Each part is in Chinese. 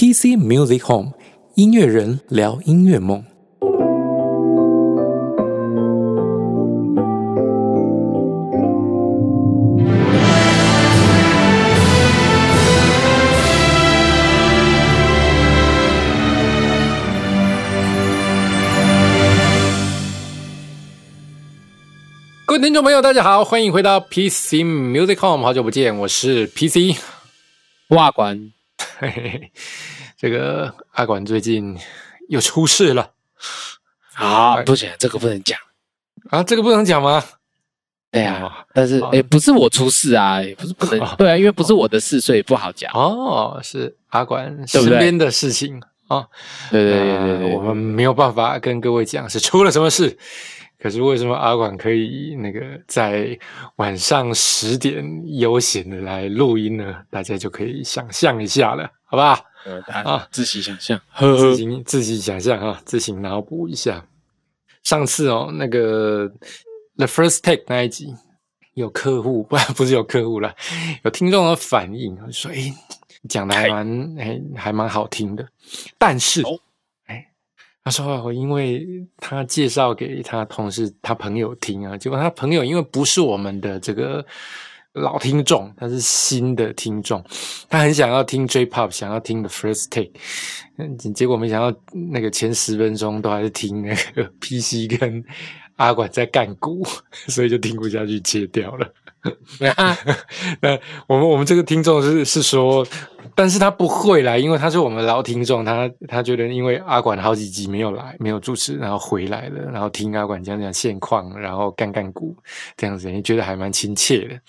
PC Music Home 音乐人聊音乐梦。各位听众朋友，大家好，欢迎回到 PC Music Home，好久不见，我是 PC 哇管。嘿 这个阿管最近又出事了 啊！不行，这个不能讲啊，这个不能讲吗？对呀，但是哎，不是我出事啊，也不是不能对啊，因为不是我的事，所以不好讲哦。是阿管身边的事情啊，对对对对对，我们没有办法跟各位讲是出了什么事。可是为什么阿管可以那个在晚上十点悠闲的来录音呢？大家就可以想象一下了，好不好？啊，自己想象，自己自己想象啊，自行脑补一下。上次哦，那个 The First Take 那一集有客户，不不是有客户了，有听众的反应说：“哎，讲的还蛮哎还蛮好听的。”但是。他说：“我因为他介绍给他同事、他朋友听啊，结果他朋友因为不是我们的这个老听众，他是新的听众，他很想要听 J-Pop，想要听的 First Take，嗯，结果没想到那个前十分钟都还是听那个 PC 跟阿管在干鼓，所以就听不下去，切掉了。那我们我们这个听众是是说。”但是他不会来，因为他是我们老听众，他他觉得因为阿管好几集没有来，没有主持，然后回来了，然后听阿管讲讲现况，然后干干股这样子，你觉得还蛮亲切的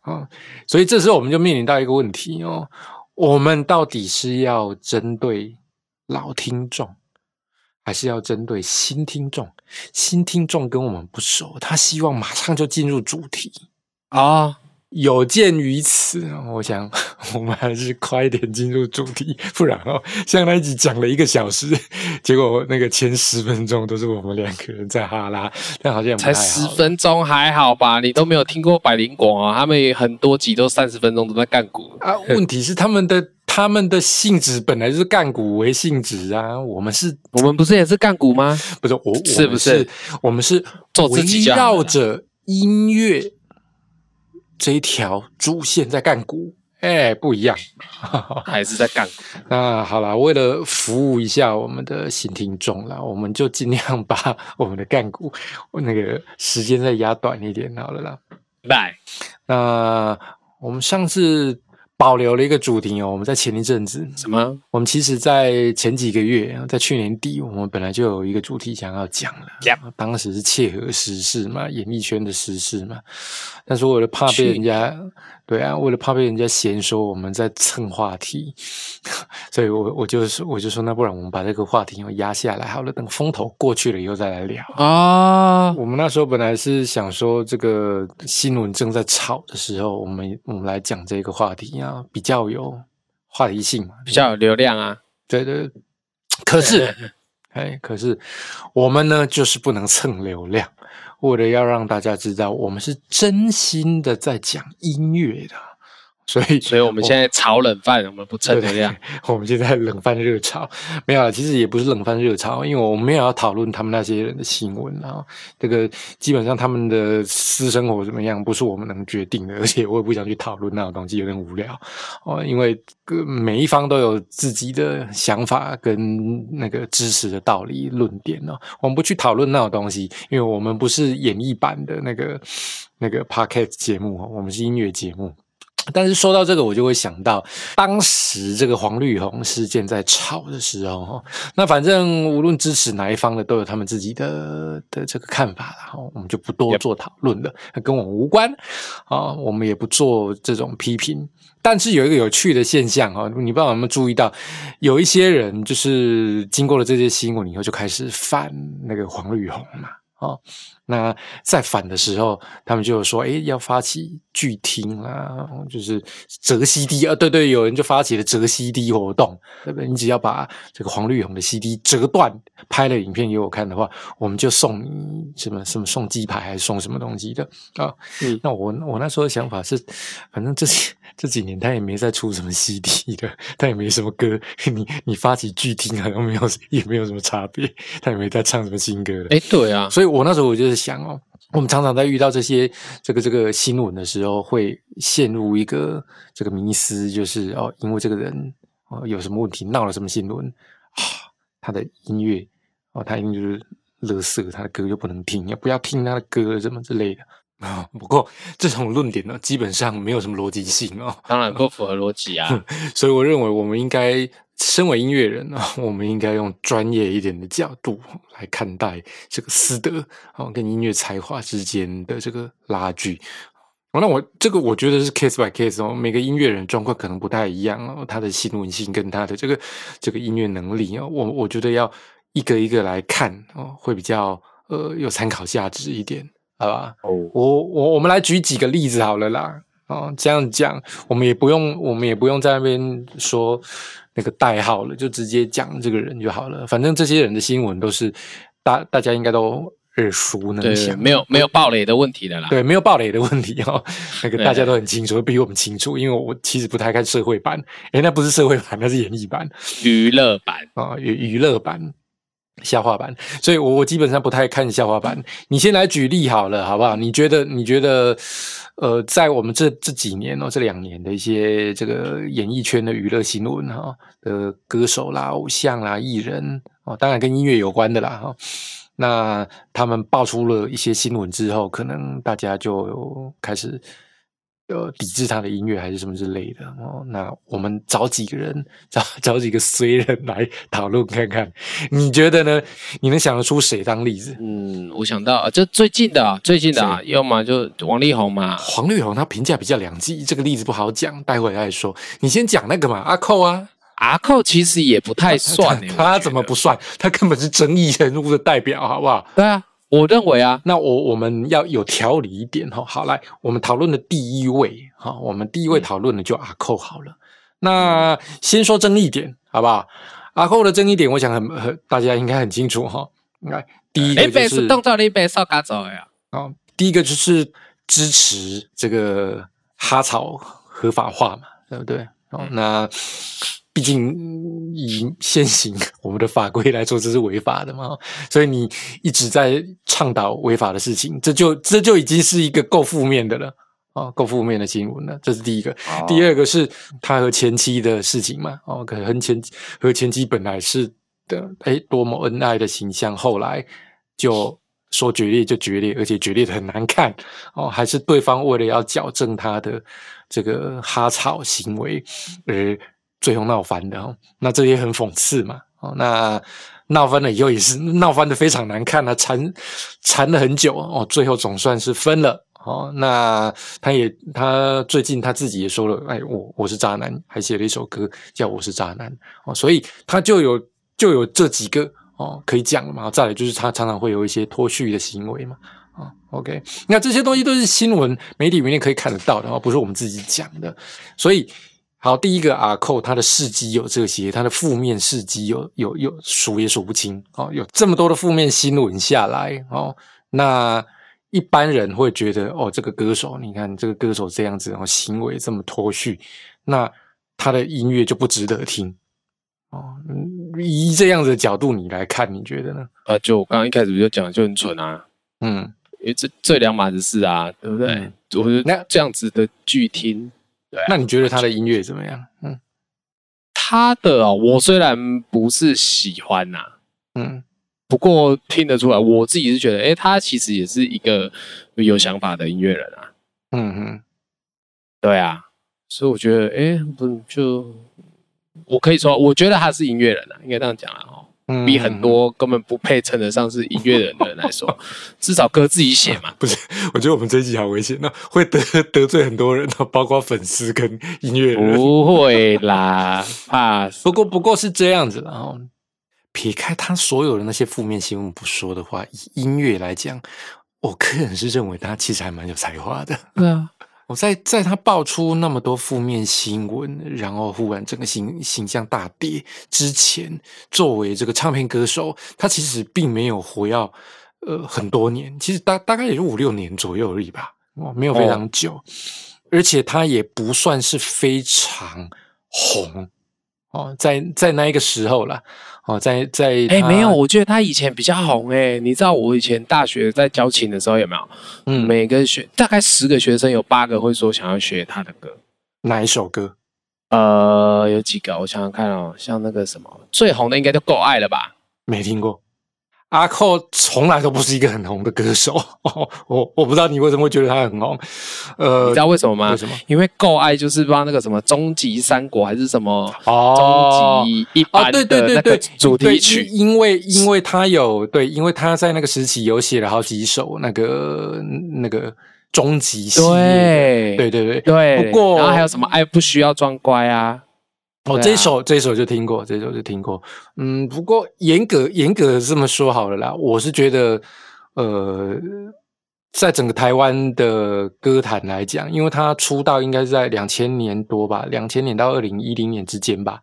啊。所以这时候我们就面临到一个问题哦，我们到底是要针对老听众，还是要针对新听众？新听众跟我们不熟，他希望马上就进入主题啊。有鉴于此，我想 我们还是快一点进入主题，不然哦，像那一集讲了一个小时，结果那个前十分钟都是我们两个人在哈拉，但好像才十分钟还好吧？你都没有听过百灵果啊？他们很多集都三十分钟都在干股啊。问题是他们的他们的性质本来就是干股为性质啊，我们是，我们不是也是干股吗？不是我，是不是？我们是围绕着音乐。这一条主线在干股，哎，不一样，还是在干股。那好了，为了服务一下我们的新听众了，我们就尽量把 我们的干股那个时间再压短一点好了啦。拜，那我们上次。保留了一个主题哦，我们在前一阵子什么？我们其实，在前几个月，在去年底，我们本来就有一个主题想要讲了。当时是切合时事嘛，演艺圈的时事嘛。但是为了怕被人家，对啊，为了怕被人家嫌说我们在蹭话题，所以我我就说，我就说，那不然我们把这个话题压下来好了，等风头过去了以后再来聊啊。我们那时候本来是想说，这个新闻正在炒的时候，我们我们来讲这个话题啊。比较有话题性嘛，比较有流量啊，对对。可是，哎，可是我们呢，就是不能蹭流量。为了要让大家知道，我们是真心的在讲音乐的。所以，所以我们现在炒冷饭，我们不蹭流量。我们现在冷饭热炒，没有，其实也不是冷饭热炒，因为我们没有要讨论他们那些人的新闻啊。这个基本上他们的私生活怎么样，不是我们能决定的，而且我也不想去讨论那种东西，有点无聊哦。因为每一方都有自己的想法跟那个知识的道理论点哦，我们不去讨论那种东西，因为我们不是演绎版的那个那个 podcast 节目我们是音乐节目。但是说到这个，我就会想到当时这个黄绿红事件在吵的时候，那反正无论支持哪一方的，都有他们自己的的这个看法然后，我们就不多做讨论了，跟我们无关啊，我们也不做这种批评。但是有一个有趣的现象啊，你不知道有没有注意到，有一些人就是经过了这些新闻以后，就开始反那个黄绿红嘛。哦，那在反的时候，他们就说：“哎，要发起拒听啊，就是折 CD 啊，对对，有人就发起了折 CD 活动，对不对？你只要把这个黄绿红的 CD 折断，拍了影片给我看的话，我们就送你什么什么送鸡排还是送什么东西的啊？嗯那我我那时候的想法是，反正这几这几年他也没再出什么 CD 的，他也没什么歌，你你发起拒听好像没有也没有什么差别，他也没再唱什么新歌了。哎，对啊，所以我那时候我就是想哦，我们常常在遇到这些这个这个新闻的时候，会陷入一个这个迷思，就是哦，因为这个人哦有什么问题，闹了什么新闻啊，他的音乐哦，他一定就是垃圾，他的歌就不能听，要不要听他的歌什么之类的 啊。不过这种论点呢，基本上没有什么逻辑性哦。当然不符合逻辑啊。所以我认为我们应该身为音乐人呢，我们应该用专业一点的角度来看待这个私德哦跟音乐才华之间的这个拉锯。哦，那我这个我觉得是 case by case 哦，每个音乐人状况可能不太一样哦，他的新闻性跟他的这个这个音乐能力哦，我我觉得要一个一个来看哦，会比较呃有参考价值一点，好吧？哦，我我我们来举几个例子好了啦。哦，这样讲，我们也不用，我们也不用在那边说那个代号了，就直接讲这个人就好了。反正这些人的新闻都是大大家应该都耳熟能对，详，没有没有暴雷的问题的啦。对，没有暴雷的问题哦，那个大家都很清楚，比我们清楚，因为我其实不太看社会版，诶，那不是社会版，那是演艺版。娱乐版，啊，娱娱乐版、笑话版，所以我我基本上不太看笑话版。你先来举例好了，好不好？你觉得你觉得呃，在我们这这几年哦，这两年的一些这个演艺圈的娱乐新闻哈、的歌手啦、偶像啦、艺人哦，当然跟音乐有关的啦哈、那他们爆出了一些新闻之后，可能大家就开始呃抵制他的音乐还是什么之类的哦。那我们找几个人，找找几个衰人来讨论看看，你觉得呢？你能想得出谁当例子？嗯，我想到就最近的啊，最近的啊，要么就王力宏嘛，黄力宏他评价比较两极，这个例子不好讲，待会再说。你先讲那个嘛，阿寇啊，阿寇其实也不太算欸他怎么不算？他根本是争议人物的代表，好不好？对啊，我认为啊，那我我们要有条理一点哈。好，来，我们讨论的第一位哈，我们第一位讨论的就阿寇好了。那先说争议点，好不好？阿寇的争议点，我想很很大家应该很清楚哈。来，第一个就是动作你被扫嘎走呀，哦，第一个就是支持这个哈草合法化嘛，对不对？哦，那毕竟嗯以现行我们的法规来说，这是违法的嘛，所以你一直在倡导违法的事情，这就这就已经是一个够负面的了。哦，够负面的新闻了，这是第一个。哦第二个是他和前妻的事情嘛，哦，可能前和前妻本来是的，哎，多么恩爱的形象，后来就说决裂就决裂，而且决裂的很难看哦，还是对方为了要矫正他的这个哈草行为而最后闹翻的哦，那这也很讽刺嘛，哦，那闹翻了以后也是 闹翻的非常难看啊，缠缠了很久哦，最后总算是分了。哦，那他也他最近他自己也说了，哎，我我是渣男，还写了一首歌叫《我是渣男》哦，所以他就有就有这几个哦可以讲了嘛。再来就是他常常会有一些脱序的行为嘛。啊、o k 那这些东西都是新闻媒体里面可以看得到的哦，不是我们自己讲的。所以，好，第一个阿寇他的事迹有这些，他的负面事迹有有有数也数不清哦，有这么多的负面新闻下来哦，那。一般人会觉得，哦，这个歌手，你看这个歌手这样子，然后行为这么脱序，那他的音乐就不值得听。哦，嗯以这样子的角度你来看，你觉得呢？啊，就我刚刚一开始就讲就很蠢啊，嗯，因为这这两码子事啊，对不对？嗯我觉得那得这样子的剧听，对啊那你觉得他的音乐怎么样？嗯他的哦，我虽然不是喜欢呐、嗯不过听得出来，我自己是觉得，哎，他其实也是一个有想法的音乐人啊。嗯哼，对啊，所以我觉得，哎，不就我可以说，我觉得他是音乐人啊，应该这样讲啊。比很多根本不配称得上是音乐人的人来说，至少歌自己写嘛。不是，我觉得我们这一集好危险，那会得得罪很多人哦，包括粉丝跟音乐人。不会啦，怕不过不过是这样子的哦。撇开他所有的那些负面新闻不说的话，以音乐来讲，我个人是认为他其实还蛮有才华的。对啊，我在在他爆出那么多负面新闻，然后忽然整个形形象大跌之前，作为这个唱片歌手，他其实并没有活要呃很多年，其实大大概也就五六年左右而已吧，哦，没有非常久，而且他也不算是非常红哦，在在那一个时候啦，哦，在在哎、他没有，我觉得他以前比较红哎、你知道我以前大学在教琴的时候有没有？嗯每个学大概十个学生有八个会说想要学他的歌。哪一首歌？呃，有几个我想想看哦，像那个什么最红的应该就够爱了吧？没听过。阿寇从来都不是一个很红的歌手，哦、我我不知道你为什么会觉得他很红，呃，你知道为什么吗？为什么？因为够爱就是帮那个什么终极三国还是什么哦终极一哦，般对对对对的那个，主题曲。因因为因为他有对，因为他在那个时期有写了好几首那个那个终极系列，对对对对对，不过然后还有什么爱不需要装乖啊？哦，这一首这一首就听过，这一首就听过。嗯，不过严格严格地这么说好了啦，我是觉得，呃，在整个台湾的歌坛来讲，因为他出道应该是在两千年多吧，两千年到二零一零年之间吧。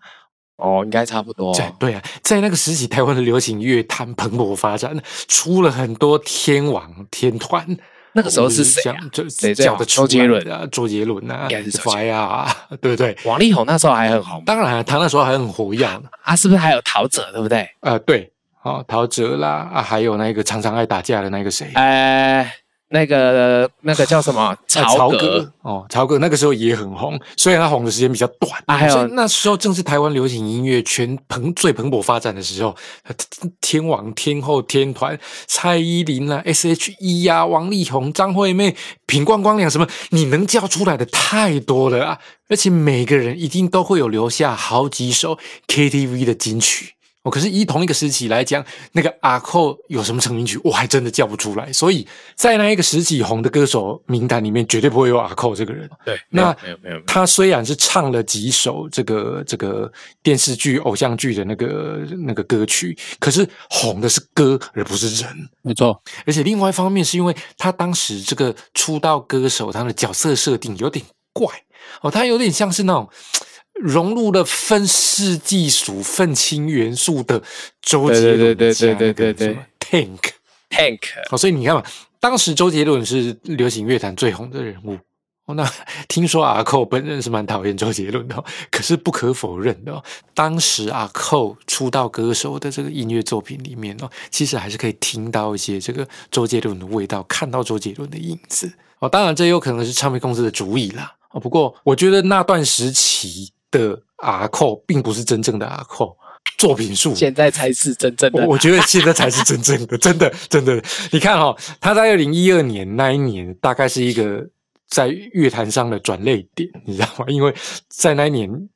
哦，应该差不多。对对啊，在那个时期，台湾的流行乐坛蓬勃发展，出了很多天王天团。那个时候是谁啊？谁最红叫得出周杰伦啊，周杰伦啊应该是周杰，Fire 啊，对不对？王力宏那时候还很红，当然，他那时候还很活跃呢。啊，是不是还有陶喆，对不对？呃，对，哦，陶喆啦，啊，还有那个常常爱打架的那个谁，呃，那个那个叫什么？啊 曹格格，哦，曹格那个时候也很红，虽然他红的时间比较短，啊还有那时候正是台湾流行音乐全蓬最蓬勃发展的时候，呃天王天后天团蔡依林啦、S.H.E 呀、王力宏、张惠妹、品冠光良什么，你能叫出来的太多了啊！而且每个人一定都会有留下好几首 KTV 的金曲。哦，可是以同一个时期来讲，那个阿寇有什么成名曲，我还真的叫不出来。所以在那一个时期红的歌手名单里面，绝对不会有阿寇这个人。对，那没有没有没有，没有他虽然是唱了几首这个这个电视剧、偶像剧的那个那个歌曲，可是红的是歌而不是人。没错，而且另外一方面是因为他当时这个出道歌手，他的角色设定有点怪哦，他有点像是那种融入了分世纪属、愤青元素的周杰伦对对对加那个对对对什么 Tank。Tank 哦，所以你看嘛，当时周杰伦是流行乐坛最红的人物。哦，那 听说阿寇本人是蛮讨厌周杰伦的、哦，可是不可否认的、哦，当时阿寇出道歌手的这个音乐作品里面哦，其实还是可以听到一些这个周杰伦的味道，看到周杰伦的影子。哦，当然这有可能是唱片公司的主意啦。哦，不过我觉得那段时期的阿寇并不是真正的阿寇，作品数现在才是真正的我我觉得现在才是真正的，真的，真的。你看哦，他在二零一二年那一年，大概是一个在乐坛上的转泪点，你知道吗？因为在那一年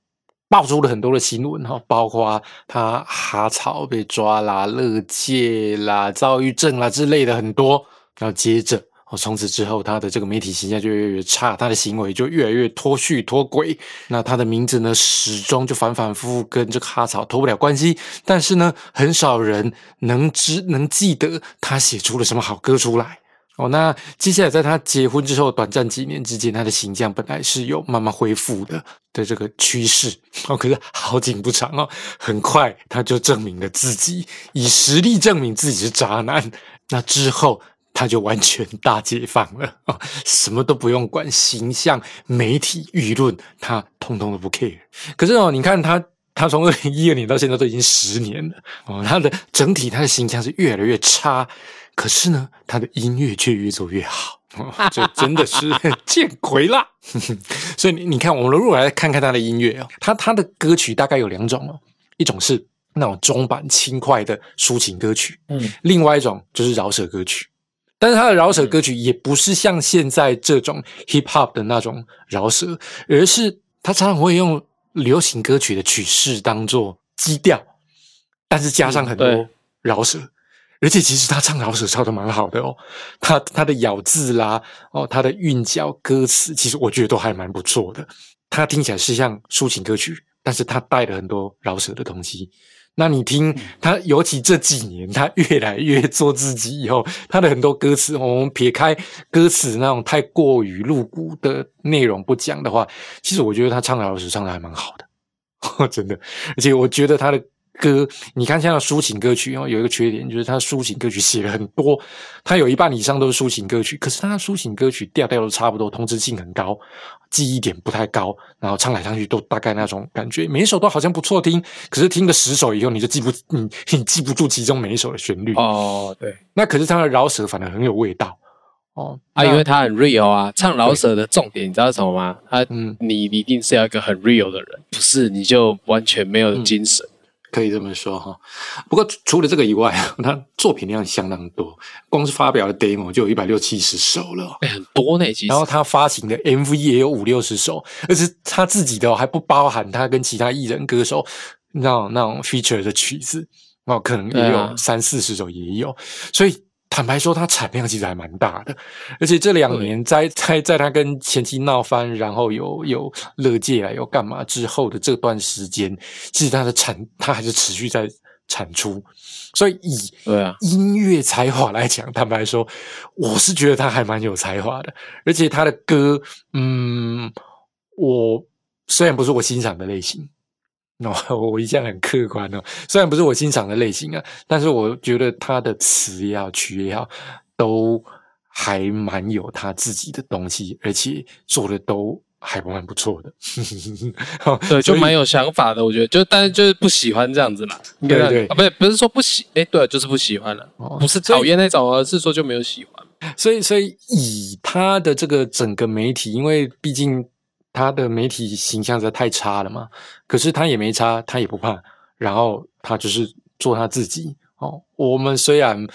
爆出了很多的新闻哈，包括他哈草被抓啦、乐界啦、躁郁症啦之类的很多。然后接着哦，从此之后他的这个媒体形象就越来越差，他的行为就越来越脱序脱轨。那他的名字呢，始终就反反复复跟这个哈草脱不了关系。但是呢，很少人能知能记得他写出了什么好歌出来。哦，那接下来在他结婚之后，短暂几年之间，他的形象本来是有慢慢恢复的的这个趋势哦，可是好景不长哦，很快他就证明了自己，以实力证明自己是渣男。那之后他就完全大解放了啊，什么都不用管，形象、媒体、舆论，他通通都不 care。可是哦，你看他。他从二零一二年到现在都已经十年了哦，他的整体他的形象是越来越差，可是呢，他的音乐却越做越好，哦、这真的是见鬼啦！所以你你看，我们如果来看看他的音乐哦，他他的歌曲大概有两种哦，一种是那种中版轻快的抒情歌曲，嗯，另外一种就是饶舌歌曲。但是他的饶舌歌曲也不是像现在这种 hip hop 的那种饶舌，而是他常常会用流行歌曲的曲式当做基调，但是加上很多饶舌。而且其实他唱饶舌唱的蛮好的哦，他他的咬字啦，哦，他的韵脚、歌词，其实我觉得都还蛮不错的。他听起来是像抒情歌曲，但是他带了很多饶舌的东西。那你听他，尤其这几年，他越来越做自己以后，他的很多歌词，我们撇开歌词那种太过于露骨的内容不讲的话，其实我觉得他唱老师唱的还蛮好的，真的。而且我觉得他的。歌，你看，像抒情歌曲哦，有一个缺点就是他抒情歌曲写了很多，他有一半以上都是抒情歌曲，可是他抒情歌曲调调都差不多，通知性很高，记忆点不太高，然后唱来唱去都大概那种感觉，每一首都好像不错听，可是听个十首以后，你就记不你你记不住其中每一首的旋律哦。对，那可是它的饶舌反而很有味道哦啊，因为他很 real 啊，唱饶舌的重点你知道什么吗？他嗯，你一定是要一个很 real 的人，不是你就完全没有精神。可以这么说哈，不过除了这个以外，他作品量相当多，光是发表的 demo 就有一百六七十首了，很多呢。然后他发行的 MV 也有五六十首，而且他自己的还不包含他跟其他艺人歌手那种那种 feature 的曲子，哦，可能也有三四十首也有，所以。坦白说，他产量其实还蛮大的，而且这两年在 在在他跟前妻闹翻，然后有有乐界啊，有干嘛之后的这段时间，其实他的产他还是持续在产出，所以以对啊。音乐才华来讲，坦白说，我是觉得他还蛮有才华的，而且他的歌，嗯，我虽然不是我欣赏的类型。哦，我一向很客观哦，虽然不是我欣赏的类型啊，但是我觉得他的词也好，曲也好，都还蛮有他自己的东西，而且做的都还蛮不错的。对，就蛮有想法的，我觉得，就但是就是不喜欢这样子嘛。对对，不是不是说不喜，哎，对，就是不喜欢了，不是讨厌那种，而是说就没有喜欢。所以，所以以他的这个整个媒体，因为毕竟。他的媒体形象实在太差了嘛，可是他也没差，他也不怕，然后他就是做他自己哦。我们虽然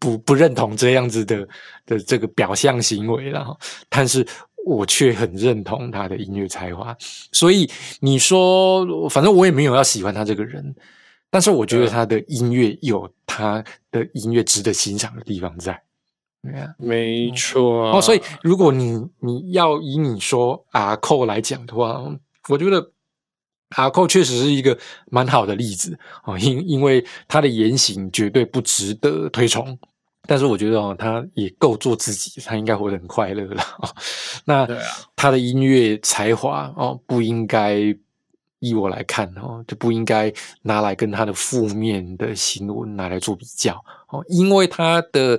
不不认同这样子的的这个表象行为了，但是我却很认同他的音乐才华。所以你说，反正我也没有要喜欢他这个人，但是我觉得他的音乐有他的音乐值得欣赏的地方在。没错哦，所以如果你你要以你说阿寇来讲的话，我觉得阿寇确实是一个蛮好的例子哦，因因为他的言行绝对不值得推崇，但是我觉得哦，他也够做自己，他应该活得很快乐了。那他的音乐才华哦，不应该以我来看哦，就不应该拿来跟他的负面的新闻拿来做比较哦，因为他的。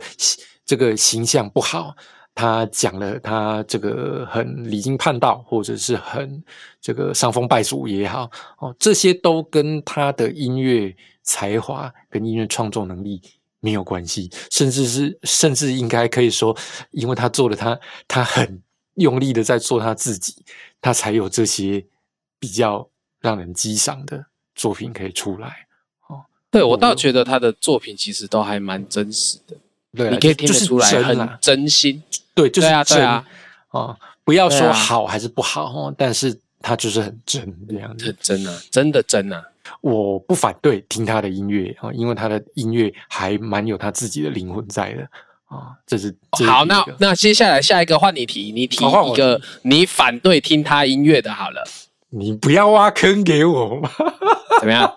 这个形象不好，他讲了他这个很离经叛道，或者是很这个伤风败俗也好，哦，这些都跟他的音乐才华跟音乐创作能力没有关系，甚至是甚至应该可以说，因为他做了他他很用力的在做他自己，他才有这些比较让人激赏的作品可以出来。哦，对我倒觉得他的作品其实都还蛮真实的。对，你可以听得出来很真心，对，就是真啊，啊，不要说好还是不好哦，但是他就是很真这样真啊，真的真啊，我不反对听他的音乐啊，因为他的音乐还蛮有他自己的灵魂在的啊，这是好，那那接下来下一个换你提，你提一个你反对听他音乐的，好了，你不要挖坑给我。嘛，怎么样？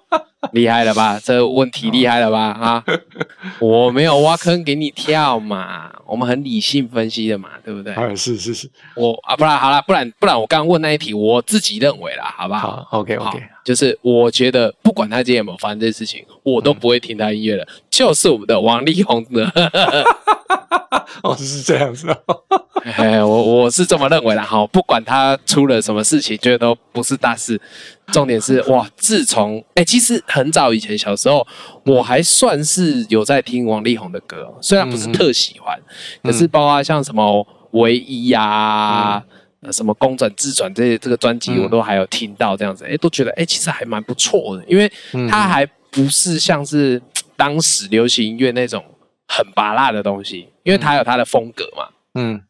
厉害了吧？这问题厉害了吧？啊，我没有挖坑给你跳嘛，我们很理性分析的嘛，对不对？啊，是是是，我啊，不然好了，不然不然，我刚刚问那一题，我自己认为啦，好不好？OK OK，就是我觉得不管他今天有没有发生这事情，我都不会听他音乐的，就是我们的王力宏的。哦，是这样子哦。哎，我我是这么认为的哈，不管他出了什么事情，觉得都不是大事。重点是 哇，自从哎，其实很早以前小时候，我还算是有在听王力宏的歌，虽然不是特喜欢，可是包括像什么唯一呀，什么公转自转这些这个专辑，我都还有听到这样子，哎，都觉得哎，其实还蛮不错的，因为它还不是像是当时流行音乐那种很拔辣的东西，因为它有它的风格嘛，嗯。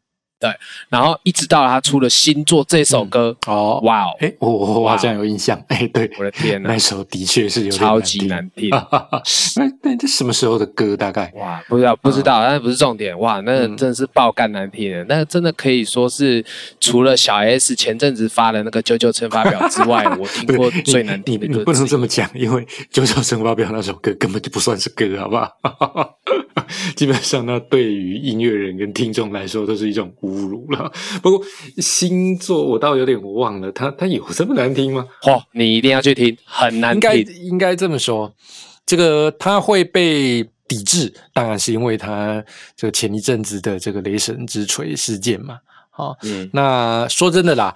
然后一直到他出了新作这首歌，哦，哇哦，哎，我我我好像有印象，哎，对，我的天呐那，首的确是有点超级难难听。听。那那这什么时候的歌？大概哇，不知道不知道，但不是重点。哇，那嗯真的是爆干难听的，那真的可以说是除了小 S 前阵子发的那个九九乘法表之外，我听过最难听的歌不能。这么讲，因为《九九乘法表》那首歌根本就不算是歌，好不好？基本上，那对于音乐人跟听众来说都是一种侮辱了。不过星座我倒有点忘了，它它有这么难听吗？嚯，你一定要去听，很难应该听。应该这么说，这个他会被抵制，当然是因为他这个前一阵子的这个雷神之锤事件嘛。好、嗯，那说真的啦，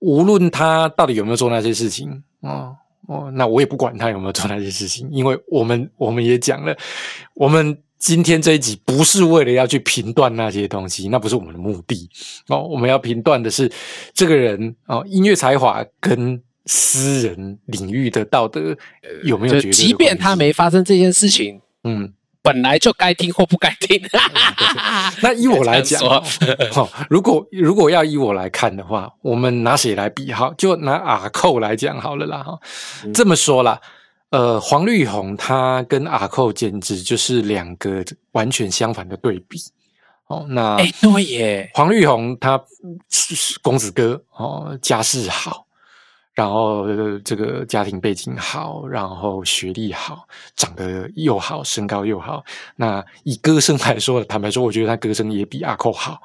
无论他到底有没有做那些事情，哦哦，那我也不管他有没有做那些事情，因为我们我们也讲了，我们今天这一集不是为了要去评断那些东西，那不是我们的目的哦，我们要评断的是这个人哦，音乐才华跟私人领域的道德有没有就绝对即便他没发生这件事情，嗯。本来就该听或不该听。那依我来 讲如果如果要依我来看的话，我们拿谁来比哈？就拿阿寇来讲好了啦哈。嗯这么说啦，呃，黄绿红他跟阿寇简直就是两个完全相反的对比。哦，那哎，对耶，黄绿红他公子哥哦，家世好，然后、呃这个家庭背景好，然后学历好，长得又好，身高又好。那以歌声来说，坦白说，我觉得他歌声也比阿寇好。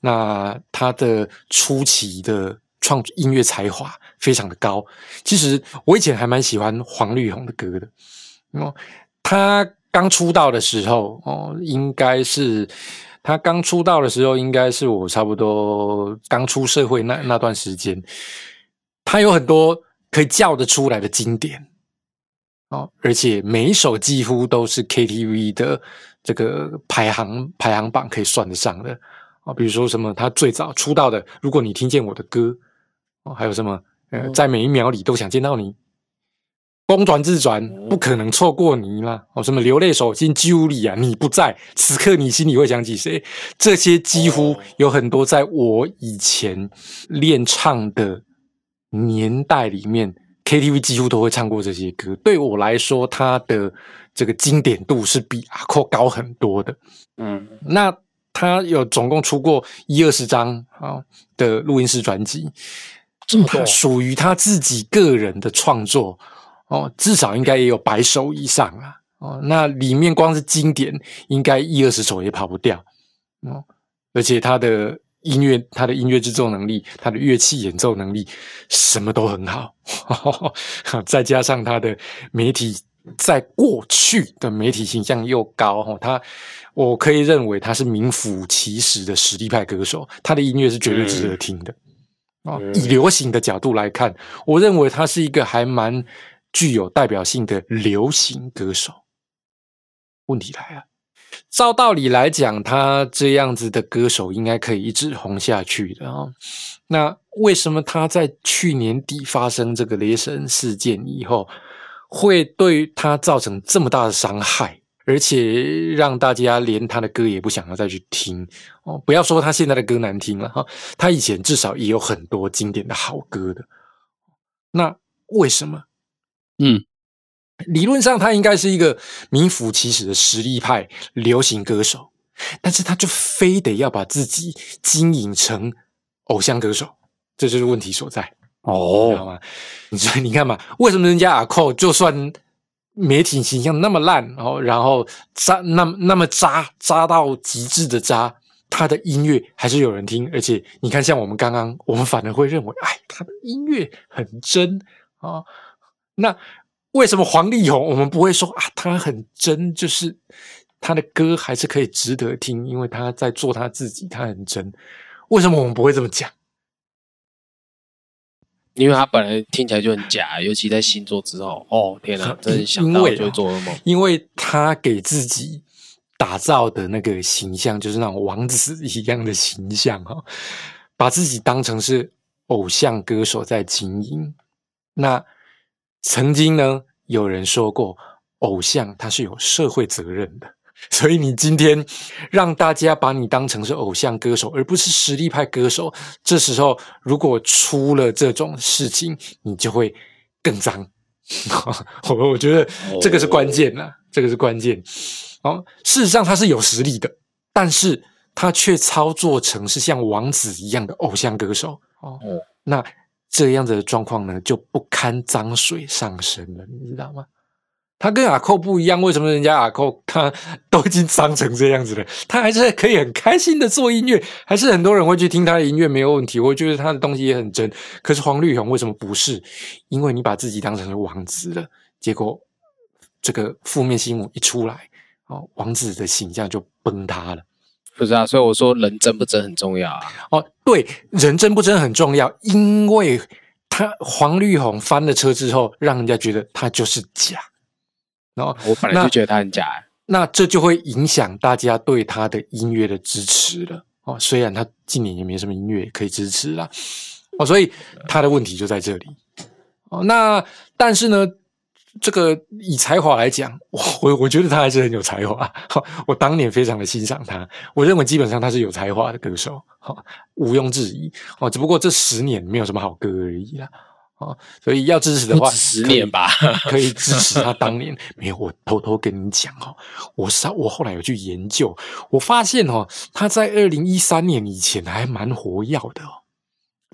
那他的初期的创音乐才华非常的高。其实我以前还蛮喜欢黄绿红的歌的。哦，他刚出道的时候，哦，应该是他刚出道的时候，应该是我差不多刚出社会那那段时间。他有很多可以叫得出来的经典。哦，而且每一首几乎都是 KTV 的这个排行排行榜可以算得上的啊、比如说什么他最早出道的，如果你听见我的歌，哦，还有什么呃，在每一秒里都想见到你，公转自转，不可能错过你啦，哦，什么流泪手心揪里啊，你不在，此刻你心里会想起谁？这些几乎有很多在我以前练唱的年代里面。KTV 几乎都会唱过这些歌，对我来说，它的这个经典度是比阿寇高很多的。嗯，那他有总共出过一二十张啊的录音室专辑，这么多他属于他自己个人的创作哦，至少应该也有百首以上啊哦。那里面光是经典，应该一二十首也跑不掉哦，而且他的。音乐，他的音乐制作能力，他的乐器演奏能力，什么都很好。再加上他的媒体，在过去的媒体形象又高，哈，他我可以认为他是名副其实的实力派歌手。他的音乐是绝对值得听的。哦，以流行的角度来看，我认为他是一个还蛮具有代表性的流行歌手。问题来了。照道理来讲，他这样子的歌手应该可以一直红下去的哦。那为什么他在去年底发生这个雷神事件以后，会对他造成这么大的伤害，而且让大家连他的歌也不想要再去听哦？不要说他现在的歌难听了哈，他以前至少也有很多经典的好歌的。那为什么？嗯。理论上，他应该是一个名副其实的实力派流行歌手，但是他就非得要把自己经营成偶像歌手，这就是问题所在。哦，知道吗？你说，你看嘛，为什么人家阿寇就算媒体形象那么烂，然后然后渣那那么渣渣到极致的渣，他的音乐还是有人听，而且你看，像我们刚刚，我们反而会认为，哎，他的音乐很真啊、哦，那。为什么黄力宏我们不会说啊？他很真，就是他的歌还是可以值得听，因为他在做他自己，他很真。为什么我们不会这么讲？因为他本来听起来就很假，尤其在星座之后，哦天哪，真的想到就会做噩梦。因为他给自己打造的那个形象，就是那种王子一样的形象哈、哦，把自己当成是偶像歌手在经营。那曾经呢，有人说过，偶像他是有社会责任的。所以你今天让大家把你当成是偶像歌手，而不是实力派歌手，这时候如果出了这种事情，你就会更脏。我我觉得这个是关键呐，这个是关键。哦，事实上他是有实力的，但是他却操作成是像王子一样的偶像歌手。哦，那这样子的状况呢，就不堪脏水上身了，你知道吗？他跟阿寇不一样，为什么人家阿寇他都已经伤成这样子了，他还是可以很开心的做音乐，还是很多人会去听他的音乐，没有问题。我觉得他的东西也很真。可是黄绿红为什么不是？因为你把自己当成了王子了，结果这个负面新闻一出来，哦，王子的形象就崩塌了。不是啊，所以我说人真不真很重要啊。哦，对，人真不真很重要，因为他黄绿红翻了车之后，让人家觉得他就是假。然后我本来就觉得他很假，那这就会影响大家对他的音乐的支持了哦。虽然他近年也没什么音乐可以支持了哦，所以他的问题就在这里哦。那但是呢，这个以才华来讲，我我我觉得他还是很有才华。我当年非常的欣赏他，我认为基本上他是有才华的歌手，哈，毋庸置疑哦。只不过这十年没有什么好歌而已啦。哦，所以要支持的话，十年吧，可以支持他当年 没有。我偷偷跟你讲哦，我稍我后来有去研究，我发现哦，他在二零一三年以前还蛮活跃的哦，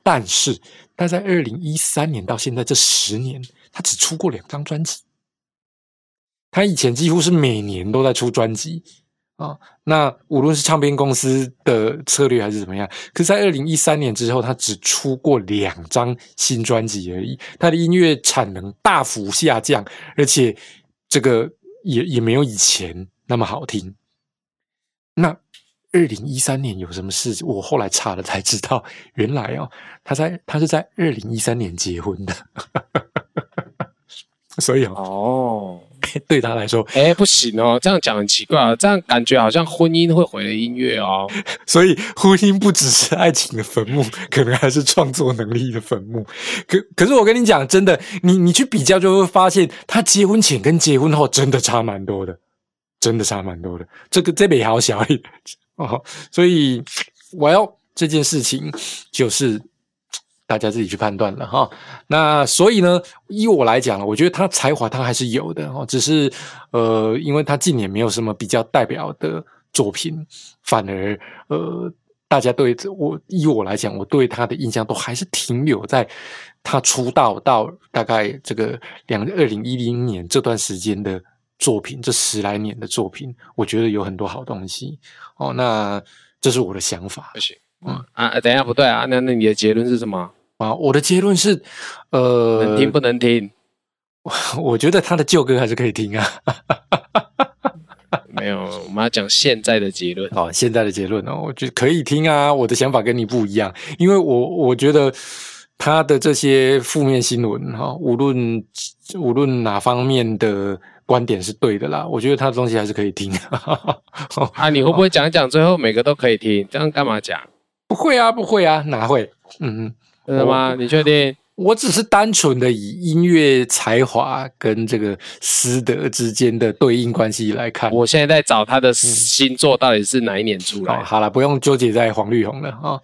但是他在二零一三年到现在这十年，他只出过两张专辑。他以前几乎是每年都在出专辑。啊，那无论是唱片公司的策略还是怎么样，可是在二零一三年之后，他只出过两张新专辑而已，他的音乐产能大幅下降，而且这个也也没有以前那么好听。那二零一三年有什么事？我后来查了才知道，原来哦，他在他是在二零一三年结婚的，所以哦。对他来说，哎，不行哦，这样讲很奇怪啊，这样感觉好像婚姻会毁了音乐哦。所以婚姻不只是爱情的坟墓，可能还是创作能力的坟墓。可可是我跟你讲，真的，你你去比较就会发现，他结婚前跟结婚后真的差蛮多的，真的差蛮多的。这个这边好小一点 哦，所以我要这件事情就是。大家自己去判断了哈。那所以呢，依我来讲我觉得他才华他还是有的哦，只是呃，因为他近年没有什么比较代表的作品，反而呃，大家对我依我来讲，我对他的印象都还是停留在他出道到大概这个两二零一零年这段时间的作品，这十来年的作品，我觉得有很多好东西哦。那这是我的想法。不行，嗯啊，等一下不对啊，那那你的结论是什么？啊，我的结论是，呃，能听不能听？我觉得他的旧歌还是可以听啊。没有，我们要讲现在的结论。哦，现在的结论哦，我觉得可以听啊。我的想法跟你不一样，因为我我觉得他的这些负面新闻哈，无论无论哪方面的观点是对的啦，我觉得他的东西还是可以听。啊，你会不会讲讲最后每个都可以听？这样干嘛讲？不会啊，不会啊，哪会？嗯嗯。真的吗？你确定？我只是单纯的以音乐才华跟这个师德之间的对应关系来看。我现在在找他的星座到底是哪一年出来。好了，不用纠结在黄绿红了啊。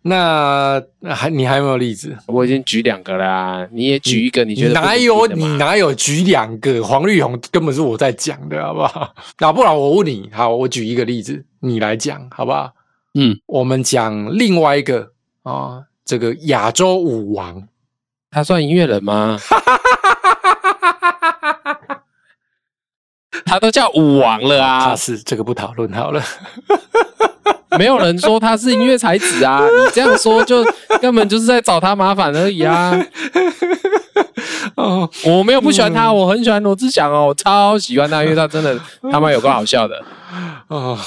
那还你还有没有例子？我已经举两个啦，你也举一个，你觉得哪有？你哪有举两个？黄绿红根本是我在讲的，好不好？那不然我问你，好，我举一个例子，你来讲，好不好？嗯，我们讲另外一个啊。这个亚洲舞王，他算音乐人吗？他都叫舞王了啊！他是这个不讨论好了。没有人说他是音乐才子啊！你这样说就根本就是在找他麻烦而已啊！哦，我没有不喜欢他，我很喜欢罗志祥哦，我超喜欢他，因为他真的他妈有个好笑的哦。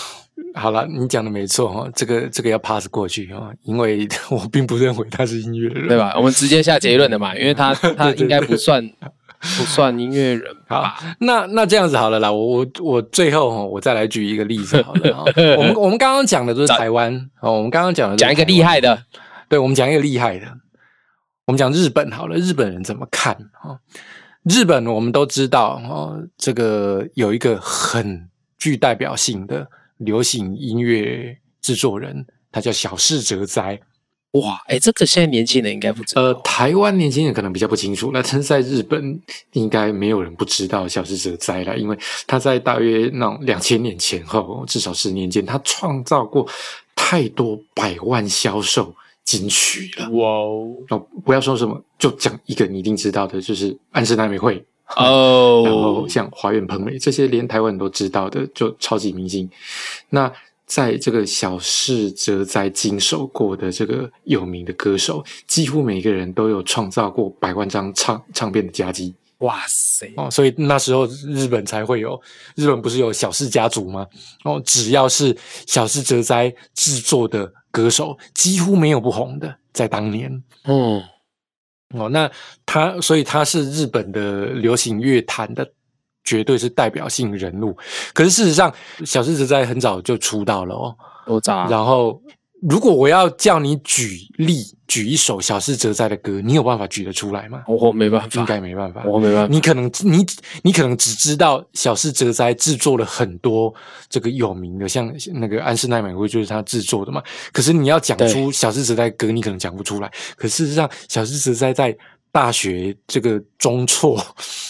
好了，你讲的没错哈，这个这个要 pass 过去哈，因为 我并不认为他是音乐人，对吧？我们直接下结论的嘛，因为他他应该不算 不算音乐人。好，那那这样子好了啦，我我我最后我再来举一个例子好了。我们我们刚刚讲的都是台湾哦，我们刚刚讲的讲一个厉害的，对，我们讲一个厉害的，我们讲日本好了，日本人怎么看啊？日本我们都知道哦，这个有一个很。具代表性的流行音乐制作人，他叫小室哲哉。哇，哎，这个现在年轻人应该不知道。呃，台湾年轻人可能比较不清楚，那但是在日本应该没有人不知道小室哲哉了，因为他在大约那种两千年前后，至少十年间，他创造过太多百万销售金曲了。哇哦，哦，不要说什么，就讲一个你一定知道的，就是安室奈美惠。哦，然后像华原朋美这些，连台湾人都知道的，就超级明星。那在这个小室哲哉经手过的这个有名的歌手，几乎每个人都有创造过百万张唱唱片的佳绩哇塞，哦，所以那时候日本才会有日本不是有小室家族吗？哦，只要是小室哲哉制作的歌手，几乎没有不红的，在当年。嗯，哦，那他所以他是日本的流行乐坛的绝对是代表性人物。可是事实上，小狮子在很早就出道了哦。多早，然后，如果我要叫你举例举一首小室哲哉的歌，你有办法举得出来吗？我没办法，应该没办法。我没办法。你可能你你可能只知道小室哲哉制作了很多这个有名的，像那个安室奈美惠就是他制作的嘛。可是你要讲出小室哲哉歌，你可能讲不出来。可事实上，小室哲哉在大学这个中辍，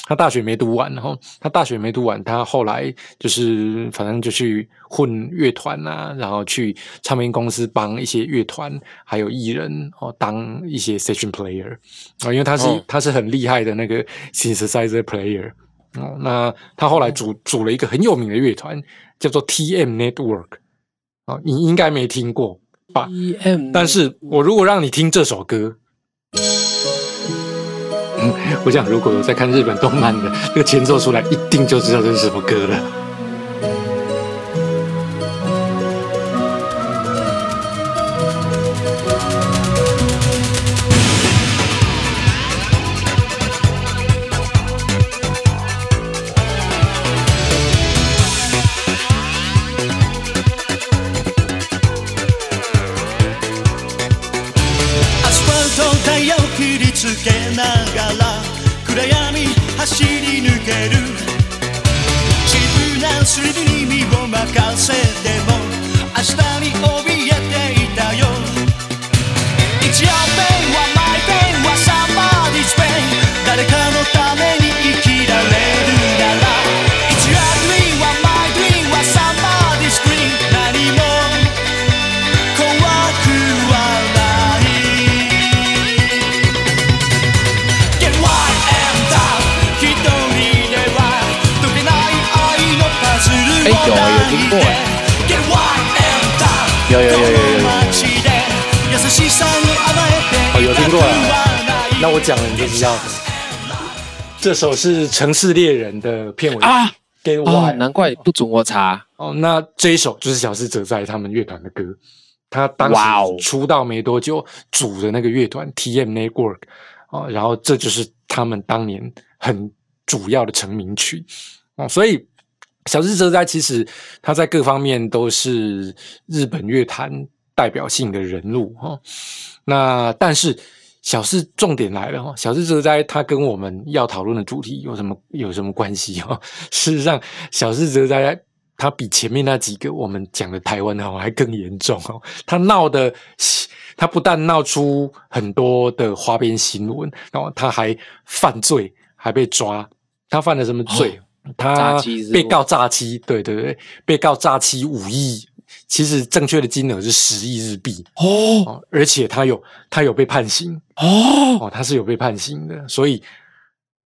他大学没读完，然后他大学没读完，他后来就是反正就去混乐团啊，然后去唱片公司帮一些乐团还有艺人哦当一些 session player 啊、因为他是、哦他是很厉害的那个 synthesizer player 哦，那他后来组组了一个很有名的乐团，叫做 TM Network 啊、你应该没听过吧？？T M，但是我如果让你听这首歌，嗯，我想如果有在看日本动漫的，那个前奏出来，一定就知道这是什么歌了。哎有啊有听过抱いて Get wild and down 有有有有有有この街で優しさに甘えて哦有听过啊いたくはない那我讲了你就知道，这首是《城市猎人》的片尾啊，Get 啊， Wild 难怪不准我查。哦，那这一首就是小室哲哉他们乐团的歌。他当哇哦时出道没多久，组的那个乐团 T.M. Network 哦，然后这就是他们当年很主要的成名曲哦，所以 小室哲哉其实他在各方面都是日本乐坛代表性的人物哈、哦。那但是小室重点来了哈，小室哲哉他跟我们要讨论的主题有什么有什么关系哈、哦？事实上，小室哲哉他比前面那几个我们讲的台湾的哦还更严重哦，他闹的。他不但闹出很多的花边新闻，然后他还犯罪，还被抓。他犯了什么罪？他被告诈欺，对对对，被告诈欺五亿，其实正确的金额是十亿日币。哦。哦，而且他有他有被判刑。哦，哦，他是有被判刑的，所以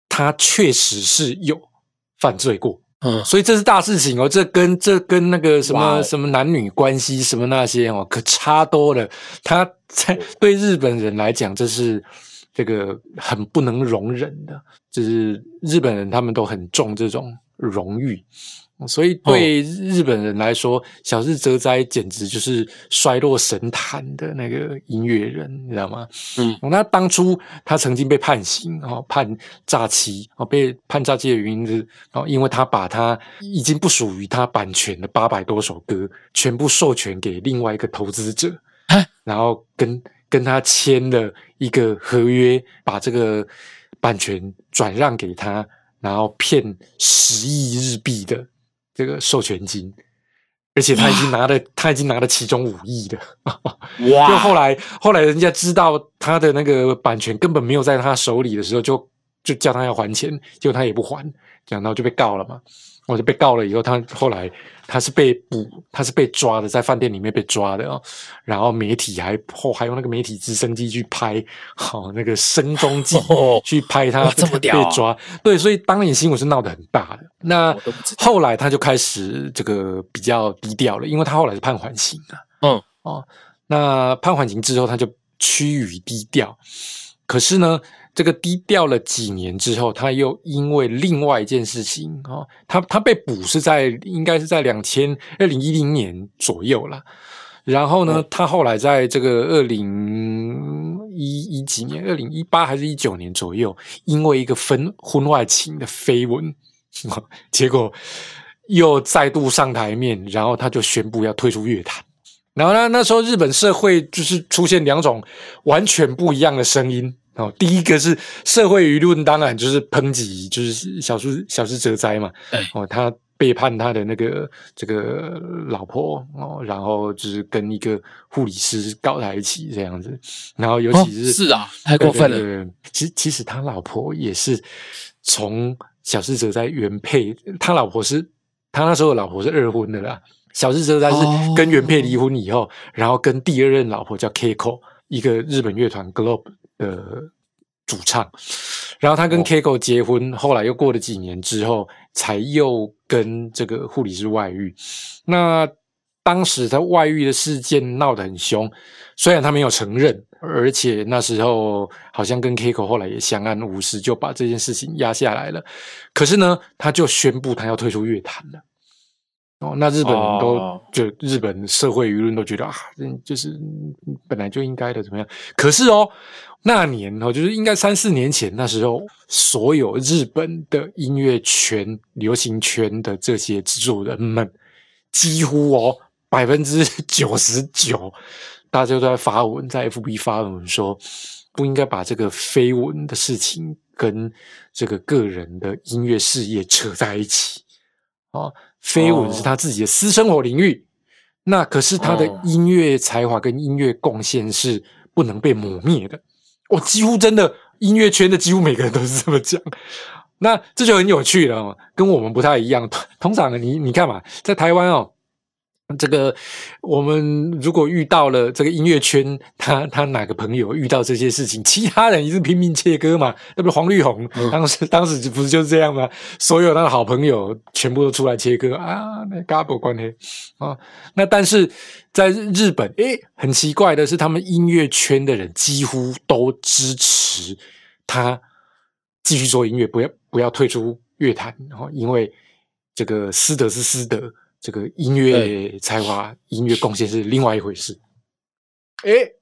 他确实是有犯罪过。嗯，所以这是大事情哦，这跟这跟那个什么哦。什么男女关系什么那些哦，可差多了。他在对日本人来讲，这是这个很不能容忍的，就是日本人他们都很重这种荣誉，所以对日本人来说，小日哲哉简直就是衰落神坛的那个音乐人，你知道吗？嗯。哦，那当初他曾经被判刑，哦，判诈欺，哦，被判诈欺的原因是，哦，因为他把他已经不属于他版权的八百多首歌，全部授权给另外一个投资者啊，然后跟跟他签了一个合约，把这个版权转让给他，然后骗十亿日币的这个授权金，而且他已经拿了，他已经拿了其中五亿的。哇就后来后来人家知道他的那个版权根本没有在他手里的时候，就就叫他要还钱，结果他也不还，这样然后就被告了嘛。我就被告了以后，他后来他是被捕，他是被抓的，在饭店里面被抓的哦。然后媒体还后还用那个媒体直升机去拍，好、那个声中记哦去拍他这么被抓。对，所以当年新闻是闹得很大的。那后来他就开始这个比较低调了，因为他后来是判缓刑啊。嗯，哦，那判缓刑之后，他就趋于低调。可是呢，这个低调了几年之后，他又因为另外一件事情哦，他他被捕是在应该是在两千二零一零年左右啦。然后呢，他后来在这个二零一一几年，二零一八还是一九年左右，因为一个分婚外情的绯闻，结果又再度上台面，然后他就宣布要退出乐坛。然后呢，那时候日本社会就是出现两种完全不一样的声音哦。第一个是社会舆论，当然就是抨击，就是小叔小叔哲哉嘛，哦，他背叛他的那个这个老婆哦，然后就是跟一个护理师搞在一起这样子，然后尤哦其是、是啊，太过分了。对对对其实其实他老婆也是从小室哲哉原配，他老婆是他那时候的老婆是二婚的啦。小室哲哉是哦跟原配离婚以后，然后跟第二任老婆叫 Keiko，一个日本乐团 Globe 的主唱。然后他跟哦 Keiko 结婚，后来又过了几年之后，才又跟这个护理师外遇。那当时他外遇的事件闹得很凶，虽然他没有承认，而且那时候好像跟 Keiko 后来也相安无事，就把这件事情压下来了。可是呢，他就宣布他要退出乐坛了。哦，那日本人都、哦就日本社会舆论都觉得啊，嗯就是嗯本来就应该的，怎么样？可是哦，那年哦，就是应该三四年前，那时候所有日本的音乐圈、流行圈的这些制作人们，几乎哦百分之九十九，大家都在发文，在 FB 发文说，不应该把这个绯闻的事情跟这个个人的音乐事业扯在一起。哦，绯闻是他自己的私生活领域，那可是他的哦音乐才华跟音乐贡献是不能被抹灭的。我、几乎真的音乐圈的几乎每个人都是这么讲。那这就很有趣了、跟我们不太一样。通常你你看嘛，在台湾哦，这个我们如果遇到了这个音乐圈，他他哪个朋友遇到这些事情，其他人也是拼命切割嘛，那不是黄绿红、当时当时不是就是这样吗？所有他的好朋友全部都出来切割啊，那嘎不关黑啊。那但是在日本，诶，很奇怪的是，他们音乐圈的人几乎都支持他继续做音乐，不要不要退出乐坛，然后因为这个师德是师德，这个音乐才华、音乐贡献是另外一回事。诶，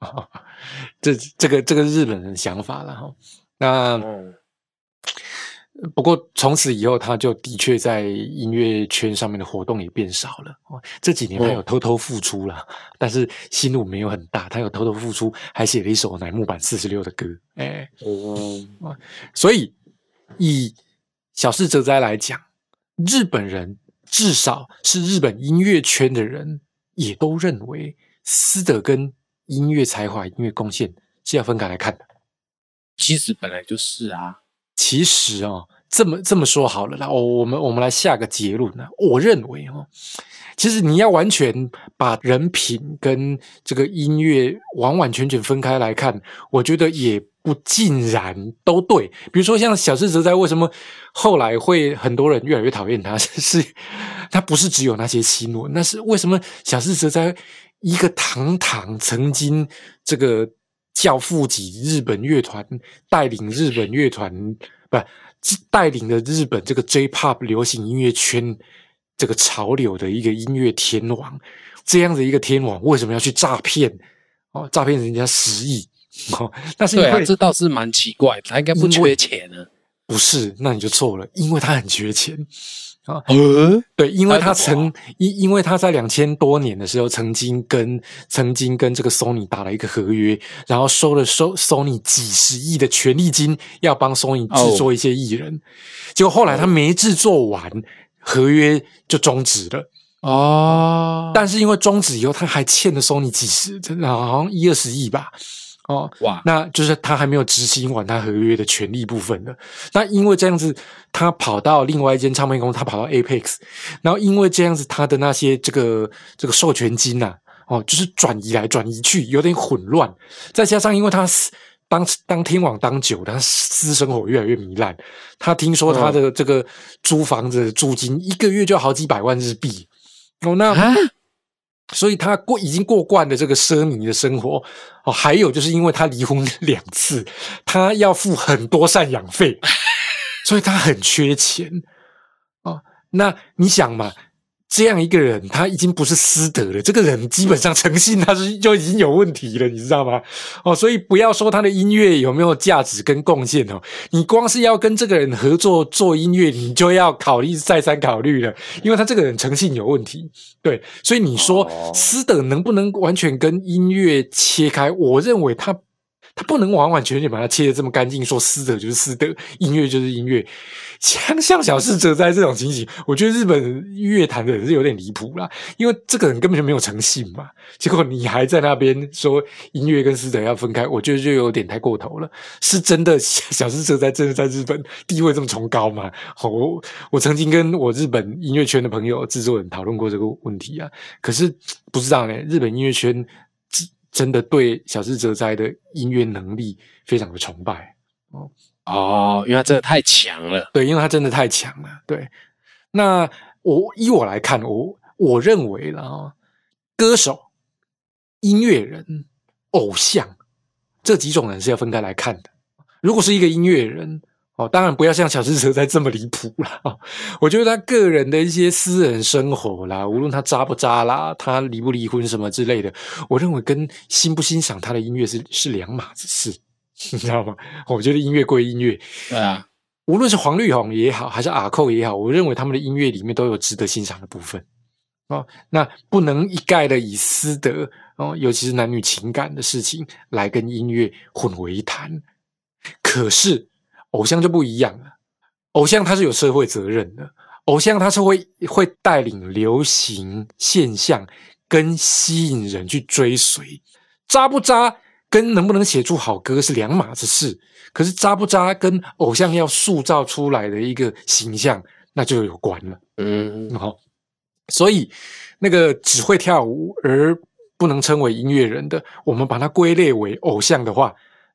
这这个这个日本人的想法了哈。那嗯不过从此以后，他就的确在音乐圈上面的活动也变少了。哦这几年他有偷偷复出了，但是心路没有很大。他有偷偷复出，还写了一首乃木坂四十六的歌。哎，哦，所以以小室哲哉来讲，日本人至少是日本音乐圈的人，也都认为斯德跟音乐才华、音乐贡献是要分开来看的。其实本来就是啊。其实哦，这么这么说好了啦，哦，我们我们来下个结论呢。我认为哦，其实你要完全把人品跟这个音乐完完全全分开来看，我觉得也不尽然都对。比如说像小室哲哉，为什么后来会很多人越来越讨厌他？是 他不是只有那些新闻，那是为什么小室哲哉一个堂堂曾经这个。教父级日本乐团带领日本乐团不带领了日本这个 J-pop 流行音乐圈这个潮流的一个音乐天王，这样的一个天王为什么要去诈骗？哦，诈骗人家十亿？哦，那是因为、对啊，这倒是蛮奇怪，他应该不缺钱呢。不是，那你就错了，因为他很缺钱啊。呃，对，因为他曾因因为他在两千多年的时候，曾经跟曾经跟这个 Sony 打了一个合约，然后收了收 Sony 几十亿的权利金，要帮 Sony 制作一些艺人。结果后来他没制作完，合约就终止了。哦，但是因为终止以后，他还欠了 Sony 几十，真的好像一二十亿吧。哦，哇，那就是他还没有执行完他合约的权利部分的。那因为这样子，他跑到另外一间唱片公司，他跑到 Apex，然后因为这样子，他的那些这个这个授权金呐、哦，就是转移来转移去，有点混乱。再加上因为他私当当天网当久了，他私生活越来越糜烂。他听说他的这个租房子的租金一个月就好几百万日币。哦，那啊，所以他过已经过惯了这个奢靡的生活哦，还有就是因为他离婚两次，他要付很多赡养费，所以他很缺钱哦。那你想嘛，这样一个人，他已经不是私德了，这个人基本上诚信他是就已经有问题了，你知道吗？哦，所以不要说他的音乐有没有价值跟贡献哦，你光是要跟这个人合作做音乐，你就要考虑再三考虑了，因为他这个人诚信有问题。对，所以你说哦私德能不能完全跟音乐切开？我认为他他不能完完全全把它切的这么干净，说私德就是私德，音乐就是音乐。像像小室哲哉这种情形，我觉得日本乐坛的人是有点离谱啦，因为这个人根本就没有诚信嘛。结果你还在那边说音乐跟私德要分开，我觉得就有点太过头了。是真的小室哲哉真的在日本地位这么崇高吗？我我曾经跟我日本音乐圈的朋友、制作人讨论过这个问题啊，可是不知道呢，日本音乐圈真真的对小室哲哉的音乐能力非常的崇拜。哦哦，因为他真的太强了。对，因为他真的太强了。对，那我依我来看，我我认为了啊，歌手、音乐人、偶像这几种人是要分开来看的。如果是一个音乐人哦，当然不要像小志哲在这么离谱啦。哦我觉得他个人的一些私人生活啦，无论他渣不渣啦，他离不离婚什么之类的，我认为跟欣不欣赏他的音乐是是两码子事，你知道吗？我觉得音乐归音乐，对啊，无论是黄绿红也好，还是阿寇也好，我认为他们的音乐里面都有值得欣赏的部分哦。那不能一概的以私德哦，尤其是男女情感的事情来跟音乐混为一谈。可是偶像就不一样了，偶像他是有社会责任的，偶像他是会会带领流行现象跟吸引人去追随，渣不渣跟能不能写出好歌是两码子事。可是渣不渣跟偶像要塑造出来的一个形象，那就有关了。嗯，好、所以那个只会跳舞而不能称为音乐人的，我们把它归类为偶像的话，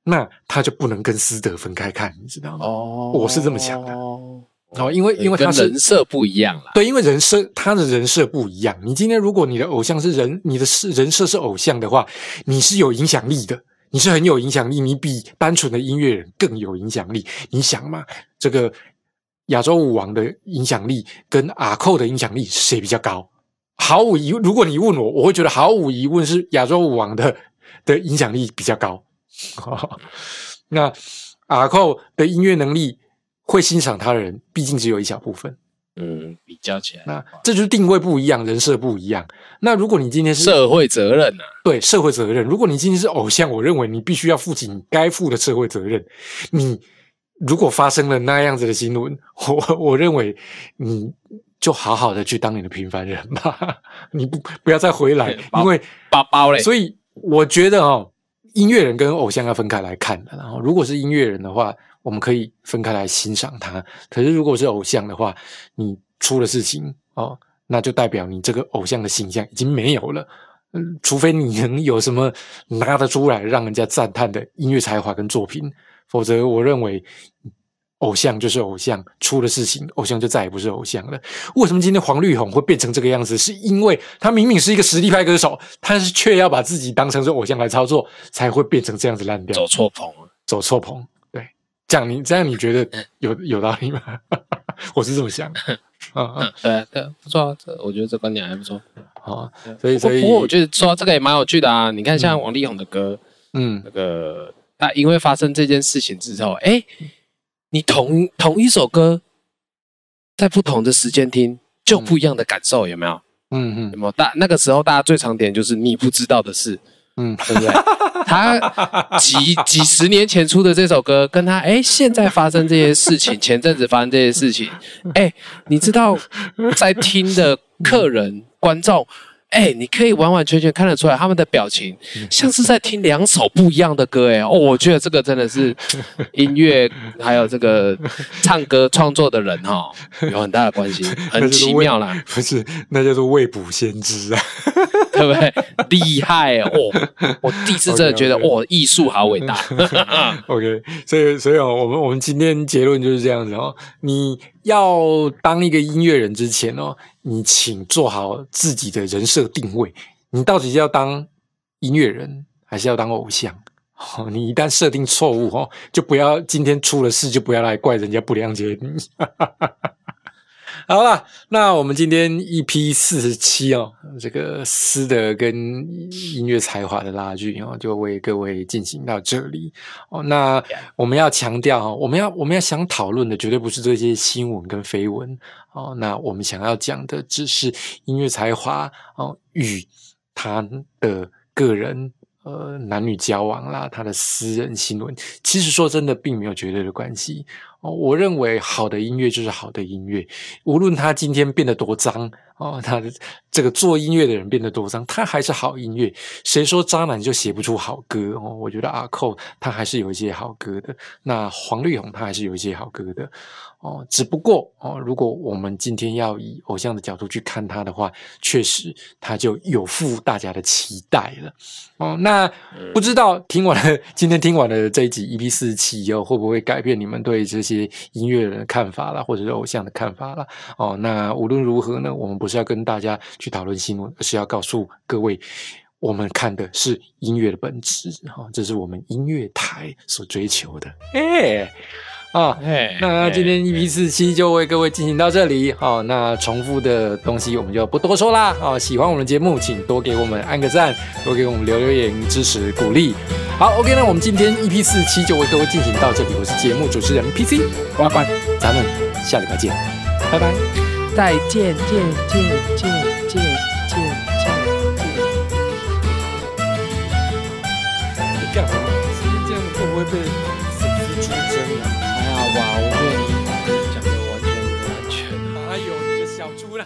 那他就不能跟私德分开看，你知道吗？哦我是这么想的哦，哦，因为因为他是人设不一样啦。对，因为人设他的人设不一样。你今天如果你的偶像是人，你的是人设是偶像的话，你是有影响力的，你是很有影响力，你比单纯的音乐人更有影响力。你想嘛，这个亚洲舞王的影响力跟阿寇的影响力谁比较高？毫无疑问，如果你问我，我会觉得毫无疑问是亚洲舞王的的影响力比较高。那阿寇的音乐能力会欣赏他的人，毕竟只有一小部分。嗯，比较起来，那这就是定位不一样，人设不一样。那如果你今天是社会责任呐、对社会责任，如果你今天是偶像，我认为你必须要负起你该负的社会责任。你如果发生了那样子的新闻，我我认为你就好好的去当你的平凡人吧，你不不要再回来，因为包包嘞，所以我觉得哦，音乐人跟偶像要分开来看的。然后，如果是音乐人的话，我们可以分开来欣赏他。可是，如果是偶像的话，你出了事情哦，那就代表你这个偶像的形象已经没有了。嗯，除非你能有什么拿得出来让人家赞叹的音乐才华跟作品，否则我认为偶像就是偶像，出了事情，偶像就再也不是偶像了。为什么今天黄绿红会变成这个样子？是因为他明明是一个实力派歌手，但是却要把自己当成是偶像来操作，才会变成这样子烂掉，走错棚了。走错棚。对，这样你这样你觉得有有道理吗？我是这么想的。啊啊对啊对啊，不错啊，这我觉得这观点还不错。啊！所以所以不过我觉得说到这个也蛮有趣的啊。你看，像王力宏的歌，嗯那个他因为发生这件事情之后，哎，你同同一首歌，在不同的时间听，就不一样的感受，有没有？嗯嗯有没有？大那个时候大家最常点就是你不知道的事，嗯，对不对？他几几十年前出的这首歌，跟他哎现在发生这些事情，前阵子发生这些事情，哎，你知道在听的客人观众。哎，你可以完完全全看得出来，他们的表情像是在听两首不一样的歌。哎，哦，我觉得这个真的是 音乐还有这个唱歌创作的人哈，有很大的关系，很奇妙啦。不是，那叫做未卜先知啊，对不对？厉害哦！我第一次真的觉得，哇，艺术好伟大。OK，所以所以哦，我们我们今天结论就是这样子哦。你要当一个音乐人之前哦，你请做好自己的人设定位。你到底是要当音乐人，还是要当偶像？哦，你一旦设定错误哦，就不要今天出了事就不要来怪人家不谅解你。好了，那我们今天 EP 四十七哦，这个诗的跟音乐才华的拉锯哦，就为各位进行到这里哦。那我们要强调哦，我们要我们要想讨论的绝对不是这些新闻跟绯闻哦，那我们想要讲的只是音乐才华哦与他的个人。呃，男女交往啦，他的私人新闻，其实说真的，并没有绝对的关系哦。我认为好的音乐就是好的音乐，无论他今天变得多脏哦，他的这个做音乐的人变得多脏，他还是好音乐。谁说渣男就写不出好歌哦？我觉得阿寇他还是有一些好歌的，那黄绿红他还是有一些好歌的哦。只不过哦，如果我们今天要以偶像的角度去看他的话，确实他就有负大家的期待了哦。那不知道听完了今天听完了这一集 EP 四十七以后，会不会改变你们对这些些音乐人的看法啦，或者是偶像的看法啦？哦，那无论如何呢，我们不是要跟大家去讨论新闻，而是要告诉各位，我们看的是音乐的本质哈、哦，这是我们音乐台所追求的。哎。啊，哎那今天 EP 四七就为各位进行到这里。好、那重复的东西我们就不多说啦。哦，喜欢我们的节目，请多给我们按个赞，多给我们留留言支持鼓励。好，OK，那我们今天 EP 四七就为各位进行到这里。我是节目主持人 PC 呱呱，咱们下礼拜见，拜拜。再见，见见见见见见。你干嘛？这样会不会被